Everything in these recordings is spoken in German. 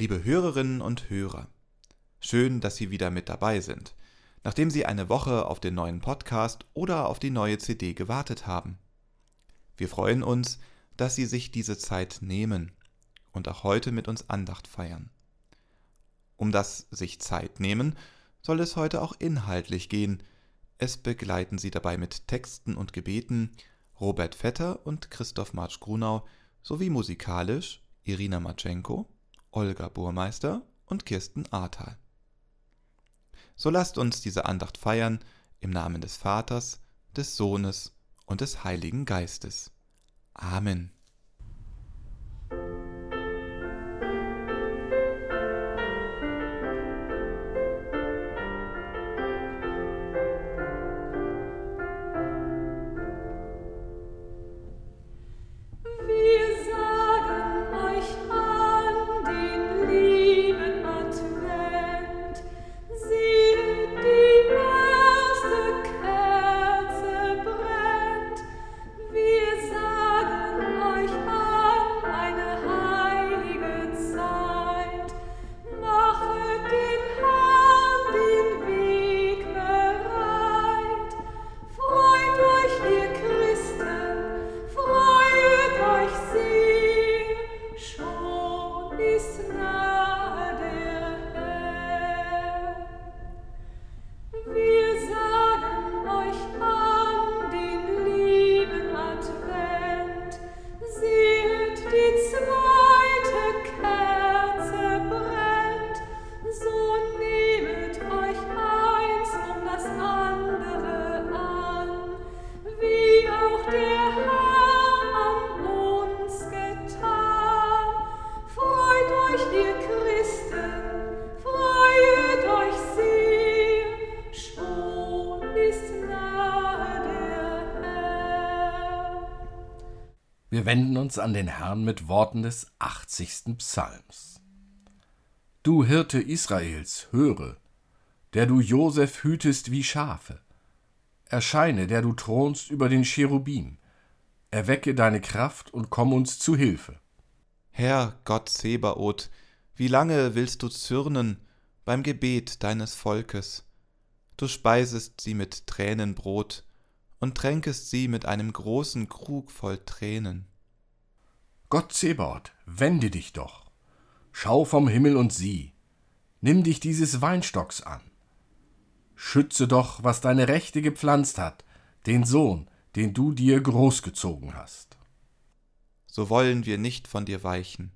Liebe Hörerinnen und Hörer, schön, dass Sie wieder mit dabei sind, nachdem Sie eine Woche auf den neuen Podcast oder auf die neue CD gewartet haben. Wir freuen uns, dass Sie sich diese Zeit nehmen und auch heute mit uns Andacht feiern. Um das sich Zeit nehmen, soll es heute auch inhaltlich gehen. Es begleiten Sie dabei mit Texten und Gebeten Robert Vetter und Christoph Marsch-Grunau sowie musikalisch Irina Matschenko, Olga Burmeister und Kirsten Ahrtal. So lasst uns diese Andacht feiern im Namen des Vaters, des Sohnes und des Heiligen Geistes. Amen. Wenden uns an den Herrn mit Worten des 80. Psalms. Du Hirte Israels, höre, der du Josef hütest wie Schafe. Erscheine, der du thronst über den Cherubim. Erwecke deine Kraft und komm uns zu Hilfe. Herr Gott Sebaoth, wie lange willst du zürnen beim Gebet deines Volkes? Du speisest sie mit Tränenbrot, und tränkest sie mit einem großen Krug voll Tränen. Gott Zebaoth, wende dich doch, schau vom Himmel und sieh, nimm dich dieses Weinstocks an. Schütze doch, was deine Rechte gepflanzt hat, den Sohn, den du dir großgezogen hast. So wollen wir nicht von dir weichen.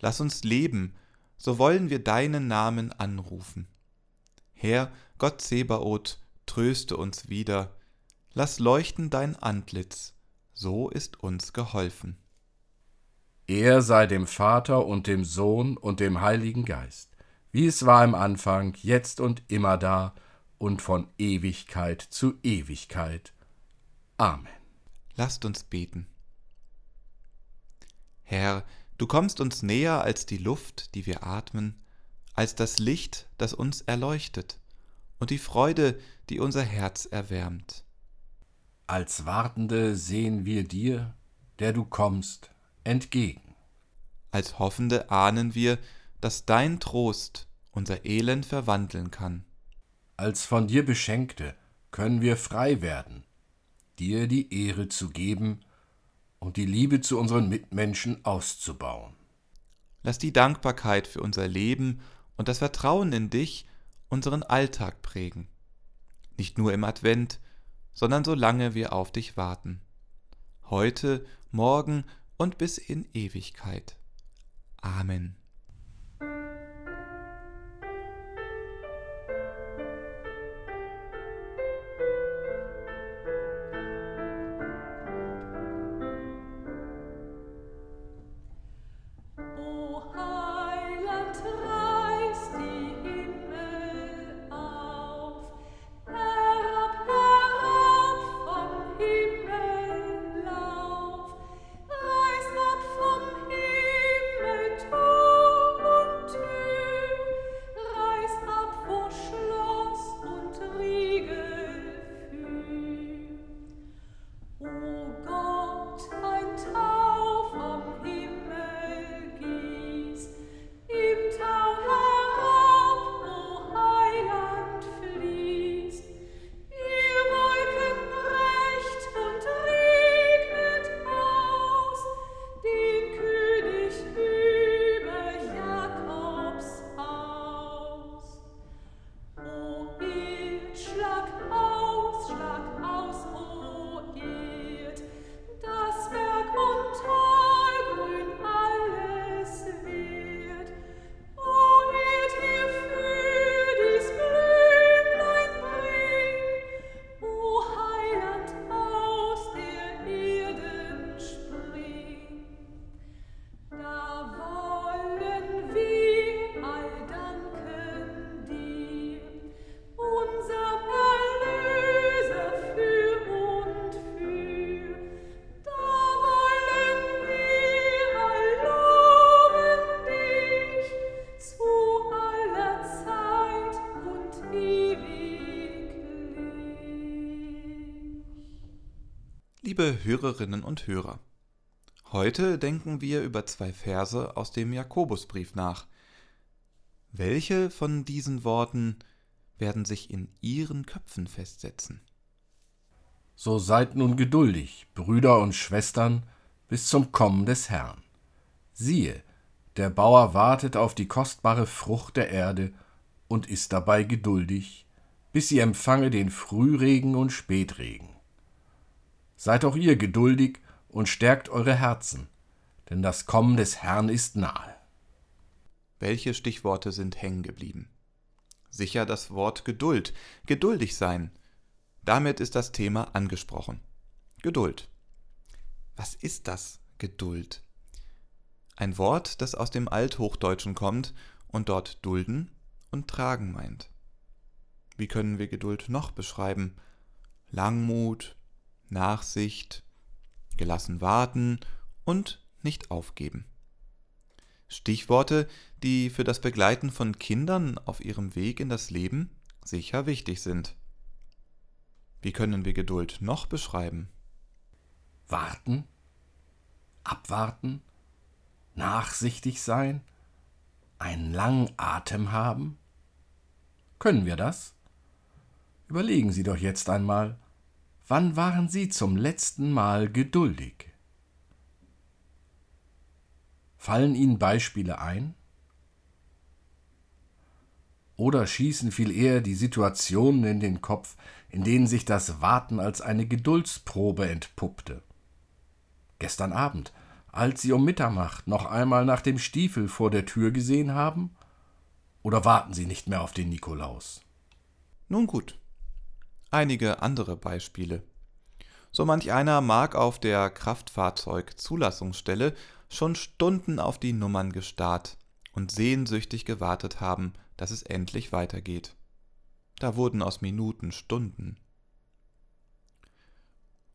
Lass uns leben, so wollen wir deinen Namen anrufen. Herr, Gott Zebaoth, tröste uns wieder, lass leuchten dein Antlitz, so ist uns geholfen. Er sei dem Vater und dem Sohn und dem Heiligen Geist, wie es war im Anfang, jetzt und immer da und von Ewigkeit zu Ewigkeit. Amen. Lasst uns beten. Herr, du kommst uns näher als die Luft, die wir atmen, als das Licht, das uns erleuchtet, und die Freude, die unser Herz erwärmt. Als Wartende sehen wir dir, der du kommst, entgegen. Als Hoffende ahnen wir, dass dein Trost unser Elend verwandeln kann. Als von dir Beschenkte können wir frei werden, dir die Ehre zu geben und die Liebe zu unseren Mitmenschen auszubauen. Lass die Dankbarkeit für unser Leben und das Vertrauen in dich unseren Alltag prägen. Nicht nur im Advent, sondern solange wir auf dich warten. Heute, morgen und bis in Ewigkeit. Amen. Hörerinnen und Hörer, heute denken wir über zwei Verse aus dem Jakobusbrief nach. Welche von diesen Worten werden sich in Ihren Köpfen festsetzen? So seid nun geduldig, Brüder und Schwestern, bis zum Kommen des Herrn. Siehe, der Bauer wartet auf die kostbare Frucht der Erde und ist dabei geduldig, bis sie empfange den Frühregen und Spätregen. Seid auch ihr geduldig und stärkt eure Herzen, denn das Kommen des Herrn ist nahe. Welche Stichworte sind hängen geblieben? Sicher das Wort Geduld, geduldig sein. Damit ist das Thema angesprochen. Geduld. Was ist das, Geduld? Ein Wort, das aus dem Althochdeutschen kommt und dort dulden und tragen meint. Wie können wir Geduld noch beschreiben? Langmut, Nachsicht, gelassen warten und nicht aufgeben. Stichworte, die für das Begleiten von Kindern auf ihrem Weg in das Leben sicher wichtig sind. Wie können wir Geduld noch beschreiben? Warten, abwarten, nachsichtig sein, einen langen Atem haben? Können wir das? Überlegen Sie doch jetzt einmal, wann waren Sie zum letzten Mal geduldig? Fallen Ihnen Beispiele ein? Oder schießen viel eher die Situationen in den Kopf, in denen sich das Warten als eine Geduldsprobe entpuppte? Gestern Abend als Sie um Mitternacht noch einmal nach dem Stiefel vor der Tür gesehen haben? Oder warten Sie nicht mehr auf den Nikolaus? Nun gut. Einige andere Beispiele. So manch einer mag auf der Kraftfahrzeugzulassungsstelle schon Stunden auf die Nummern gestarrt und sehnsüchtig gewartet haben, dass es endlich weitergeht. Da wurden aus Minuten Stunden.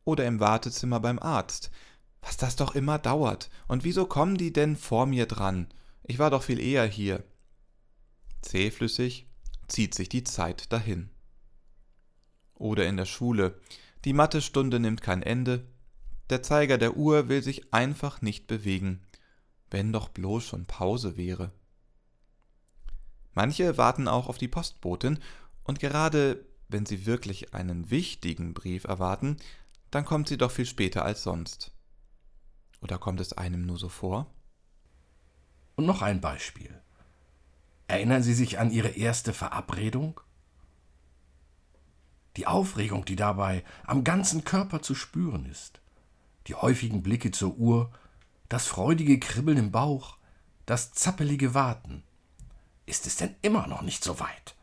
Oder im Wartezimmer beim Arzt, was das doch immer dauert. Und wieso kommen die denn vor mir dran? Ich war doch viel eher hier. Zähflüssig zieht sich die Zeit dahin. Oder in der Schule. Die Mathestunde nimmt kein Ende. Der Zeiger der Uhr will sich einfach nicht bewegen, wenn doch bloß schon Pause wäre. Manche warten auch auf die Postbotin, und gerade wenn sie wirklich einen wichtigen Brief erwarten, dann kommt sie doch viel später als sonst. Oder kommt es einem nur so vor? Und noch ein Beispiel. Erinnern Sie sich an Ihre erste Verabredung? Die Aufregung, die dabei am ganzen Körper zu spüren ist, die häufigen Blicke zur Uhr, das freudige Kribbeln im Bauch, das zappelige Warten. Ist es denn immer noch nicht so weit?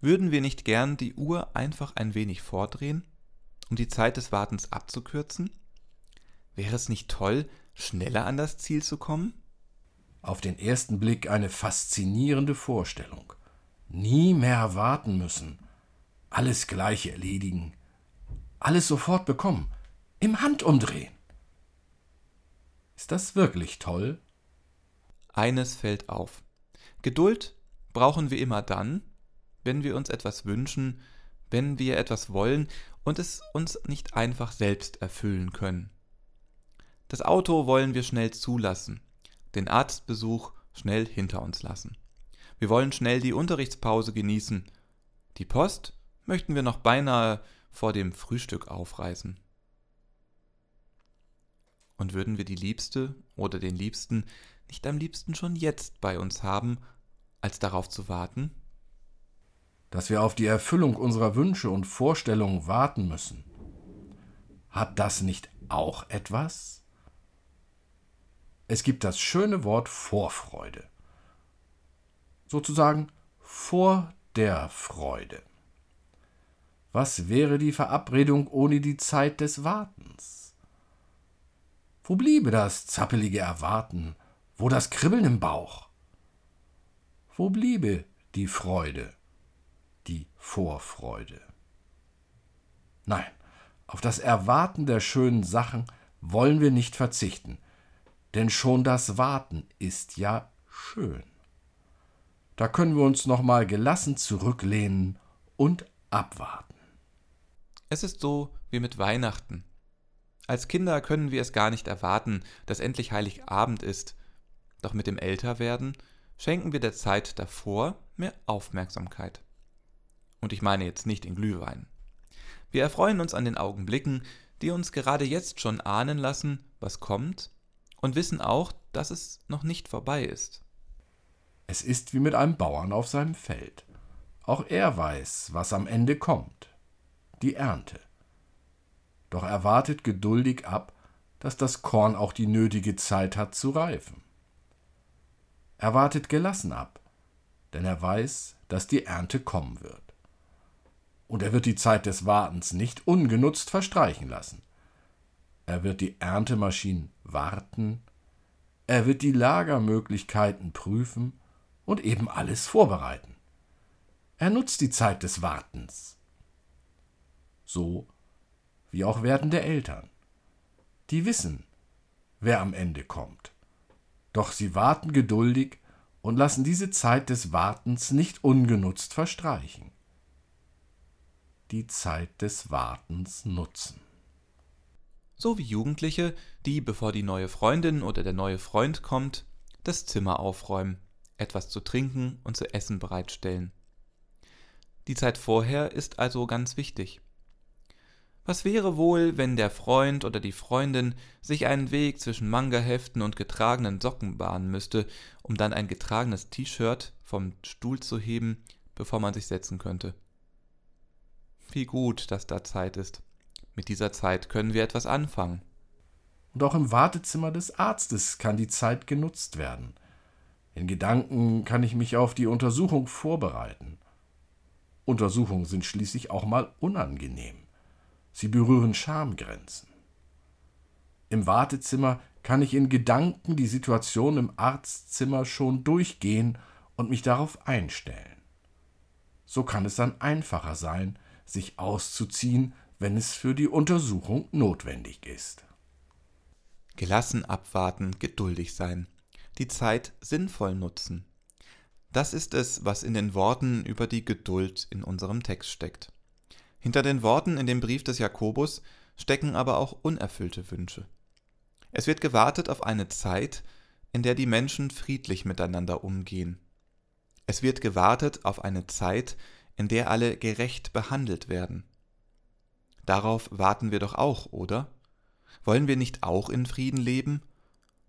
Würden wir nicht gern die Uhr einfach ein wenig vordrehen, um die Zeit des Wartens abzukürzen? Wäre es nicht toll, schneller an das Ziel zu kommen? Auf den ersten Blick eine faszinierende Vorstellung. Nie mehr warten müssen, alles gleich erledigen, alles sofort bekommen, im Handumdrehen. Ist das wirklich toll? Eines fällt auf. Geduld brauchen wir immer dann, wenn wir uns etwas wünschen, wenn wir etwas wollen und es uns nicht einfach selbst erfüllen können. Das Auto wollen wir schnell zulassen, den Arztbesuch schnell hinter uns lassen. Wir wollen schnell die Unterrichtspause genießen. Die Post möchten wir noch beinahe vor dem Frühstück aufreißen. Und würden wir die Liebste oder den Liebsten nicht am liebsten schon jetzt bei uns haben, als darauf zu warten? Dass wir auf die Erfüllung unserer Wünsche und Vorstellungen warten müssen. Hat das nicht auch etwas? Es gibt das schöne Wort Vorfreude. Sozusagen vor der Freude. Was wäre die Verabredung ohne die Zeit des Wartens? Wo bliebe das zappelige Erwarten, wo das Kribbeln im Bauch? Wo bliebe die Freude, die Vorfreude? Nein, auf das Erwarten der schönen Sachen wollen wir nicht verzichten denn schon das Warten ist ja schön. Da können wir uns noch mal gelassen zurücklehnen und abwarten. Es ist so wie mit Weihnachten. Als Kinder können wir es gar nicht erwarten, dass endlich Heiligabend ist. Doch mit dem Älterwerden schenken wir der Zeit davor mehr Aufmerksamkeit. Und ich meine jetzt nicht in Glühwein. Wir erfreuen uns an den Augenblicken, die uns gerade jetzt schon ahnen lassen, was kommt, und wissen auch, dass es noch nicht vorbei ist. Es ist wie mit einem Bauern auf seinem Feld. Auch er weiß, was am Ende kommt. Die Ernte. Doch er wartet geduldig ab, dass das Korn auch die nötige Zeit hat zu reifen. Er wartet gelassen ab, denn er weiß, dass die Ernte kommen wird. Und er wird die Zeit des Wartens nicht ungenutzt verstreichen lassen. Er wird die Erntemaschinen warten, er wird die Lagermöglichkeiten prüfen und eben alles vorbereiten. Er nutzt die Zeit des Wartens. So wie auch werdende Eltern. Die wissen, wer am Ende kommt. Doch sie warten geduldig und lassen diese Zeit des Wartens nicht ungenutzt verstreichen. Die Zeit des Wartens nutzen. So wie Jugendliche, die, bevor die neue Freundin oder der neue Freund kommt, das Zimmer aufräumen, etwas zu trinken und zu essen bereitstellen. Die Zeit vorher ist also ganz wichtig. Was wäre wohl, wenn der Freund oder die Freundin sich einen Weg zwischen Mangaheften und getragenen Socken bahnen müsste, um dann ein getragenes T-Shirt vom Stuhl zu heben, bevor man sich setzen könnte? Wie gut, dass da Zeit ist. Mit dieser Zeit können wir etwas anfangen. Und auch im Wartezimmer des Arztes kann die Zeit genutzt werden. In Gedanken kann ich mich auf die Untersuchung vorbereiten. Untersuchungen sind schließlich auch mal unangenehm. Sie berühren Schamgrenzen. Im Wartezimmer kann ich in Gedanken die Situation im Arztzimmer schon durchgehen und mich darauf einstellen. So kann es dann einfacher sein, sich auszuziehen, wenn es für die Untersuchung notwendig ist. Gelassen abwarten, geduldig sein, die Zeit sinnvoll nutzen. Das ist es, was in den Worten über die Geduld in unserem Text steckt. Hinter den Worten in dem Brief des Jakobus stecken aber auch unerfüllte Wünsche. Es wird gewartet auf eine Zeit, in der die Menschen friedlich miteinander umgehen. Es wird gewartet auf eine Zeit, in der alle gerecht behandelt werden. Darauf warten wir doch auch, oder? Wollen wir nicht auch in Frieden leben?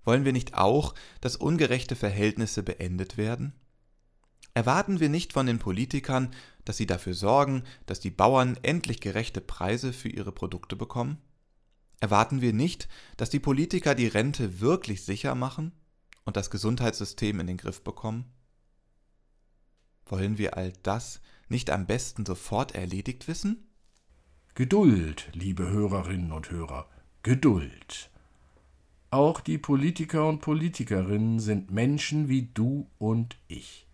Wollen wir nicht auch, dass ungerechte Verhältnisse beendet werden? Erwarten wir nicht von den Politikern, dass sie dafür sorgen, dass die Bauern endlich gerechte Preise für ihre Produkte bekommen? Erwarten wir nicht, dass die Politiker die Rente wirklich sicher machen und das Gesundheitssystem in den Griff bekommen? Wollen wir all das nicht am besten sofort erledigt wissen? Geduld, liebe Hörerinnen und Hörer, Geduld. Auch die Politiker und Politikerinnen sind Menschen wie du und ich.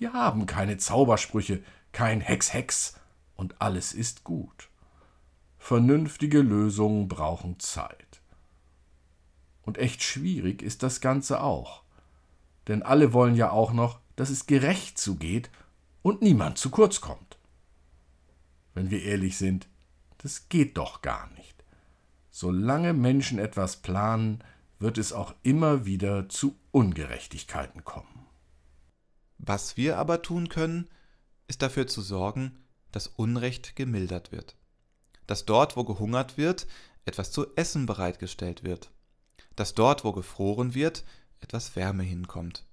Die haben keine Zaubersprüche, kein Hex Hex und alles ist gut. Vernünftige Lösungen brauchen Zeit. Und echt schwierig ist das Ganze auch. Denn alle wollen ja auch noch, dass es gerecht zugeht und niemand zu kurz kommt. Wenn wir ehrlich sind, das geht doch gar nicht. Solange Menschen etwas planen, wird es auch immer wieder zu Ungerechtigkeiten kommen. Was wir aber tun können, ist dafür zu sorgen, dass Unrecht gemildert wird. Dass dort, wo gehungert wird, etwas zu essen bereitgestellt wird. Dass dort, wo gefroren wird, etwas Wärme hinkommt.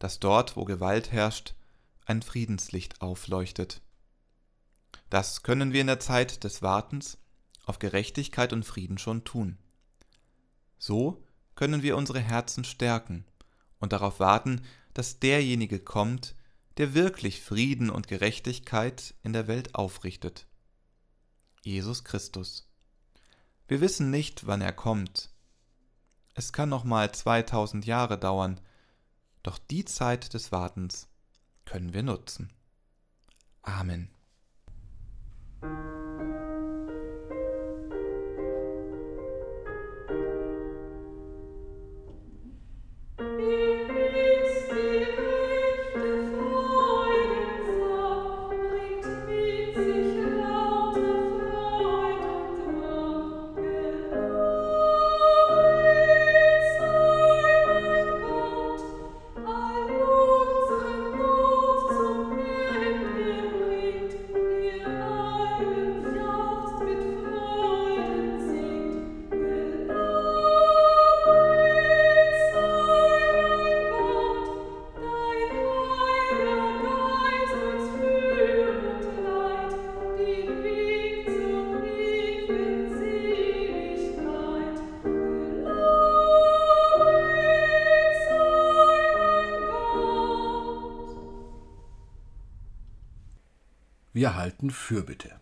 Dass dort, wo Gewalt herrscht, ein Friedenslicht aufleuchtet. Das können wir in der Zeit des Wartens auf Gerechtigkeit und Frieden schon tun. So können wir unsere Herzen stärken und darauf warten, dass derjenige kommt, der wirklich Frieden und Gerechtigkeit in der Welt aufrichtet. Jesus Christus. Wir wissen nicht, wann er kommt. Es kann noch mal 2000 Jahre dauern, doch die Zeit des Wartens können wir nutzen. Amen. Wir halten Fürbitte.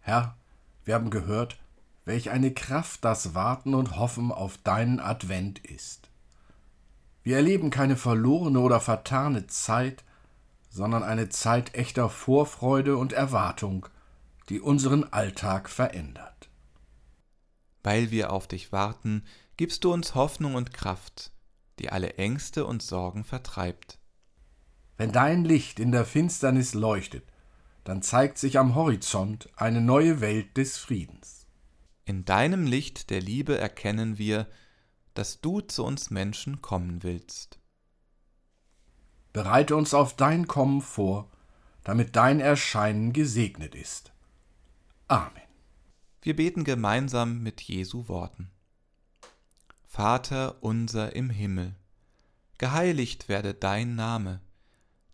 Herr, wir haben gehört, welch eine Kraft das Warten und Hoffen auf deinen Advent ist. Wir erleben keine verlorene oder vertane Zeit, sondern eine Zeit echter Vorfreude und Erwartung, die unseren Alltag verändert. Weil wir auf dich warten, gibst du uns Hoffnung und Kraft, die alle Ängste und Sorgen vertreibt. Wenn dein Licht in der Finsternis leuchtet, dann zeigt sich am Horizont eine neue Welt des Friedens. In deinem Licht der Liebe erkennen wir, dass du zu uns Menschen kommen willst. Bereite uns auf dein Kommen vor, damit dein Erscheinen gesegnet ist. Amen. Wir beten gemeinsam mit Jesu Worten. Vater unser im Himmel, geheiligt werde dein Name,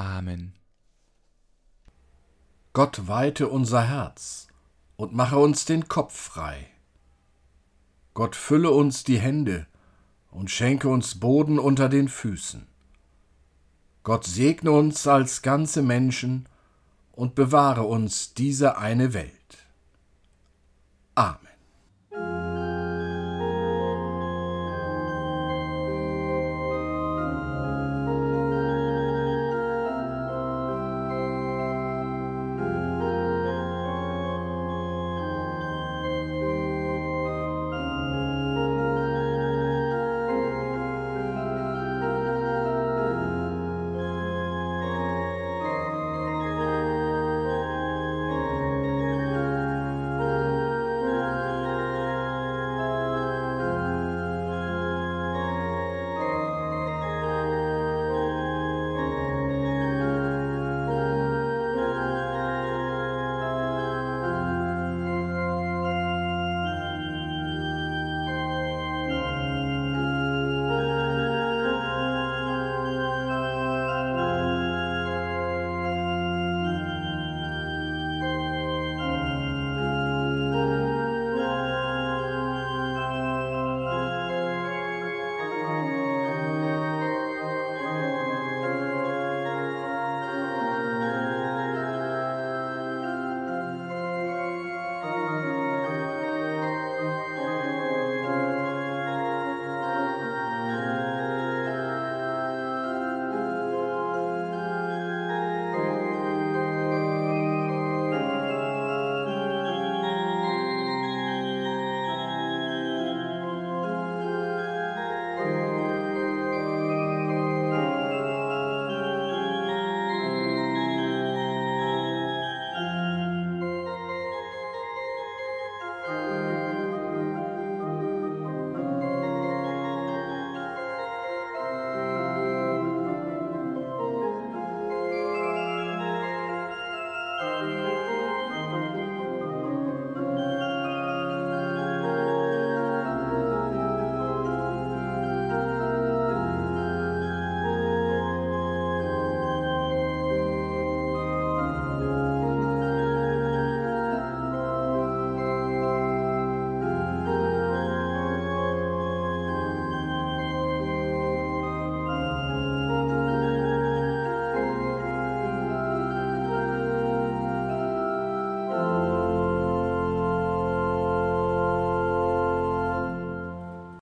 Amen. Gott weite unser Herz und mache uns den Kopf frei. Gott fülle uns die Hände und schenke uns Boden unter den Füßen. Gott segne uns als ganze Menschen und bewahre uns diese eine Welt. Amen.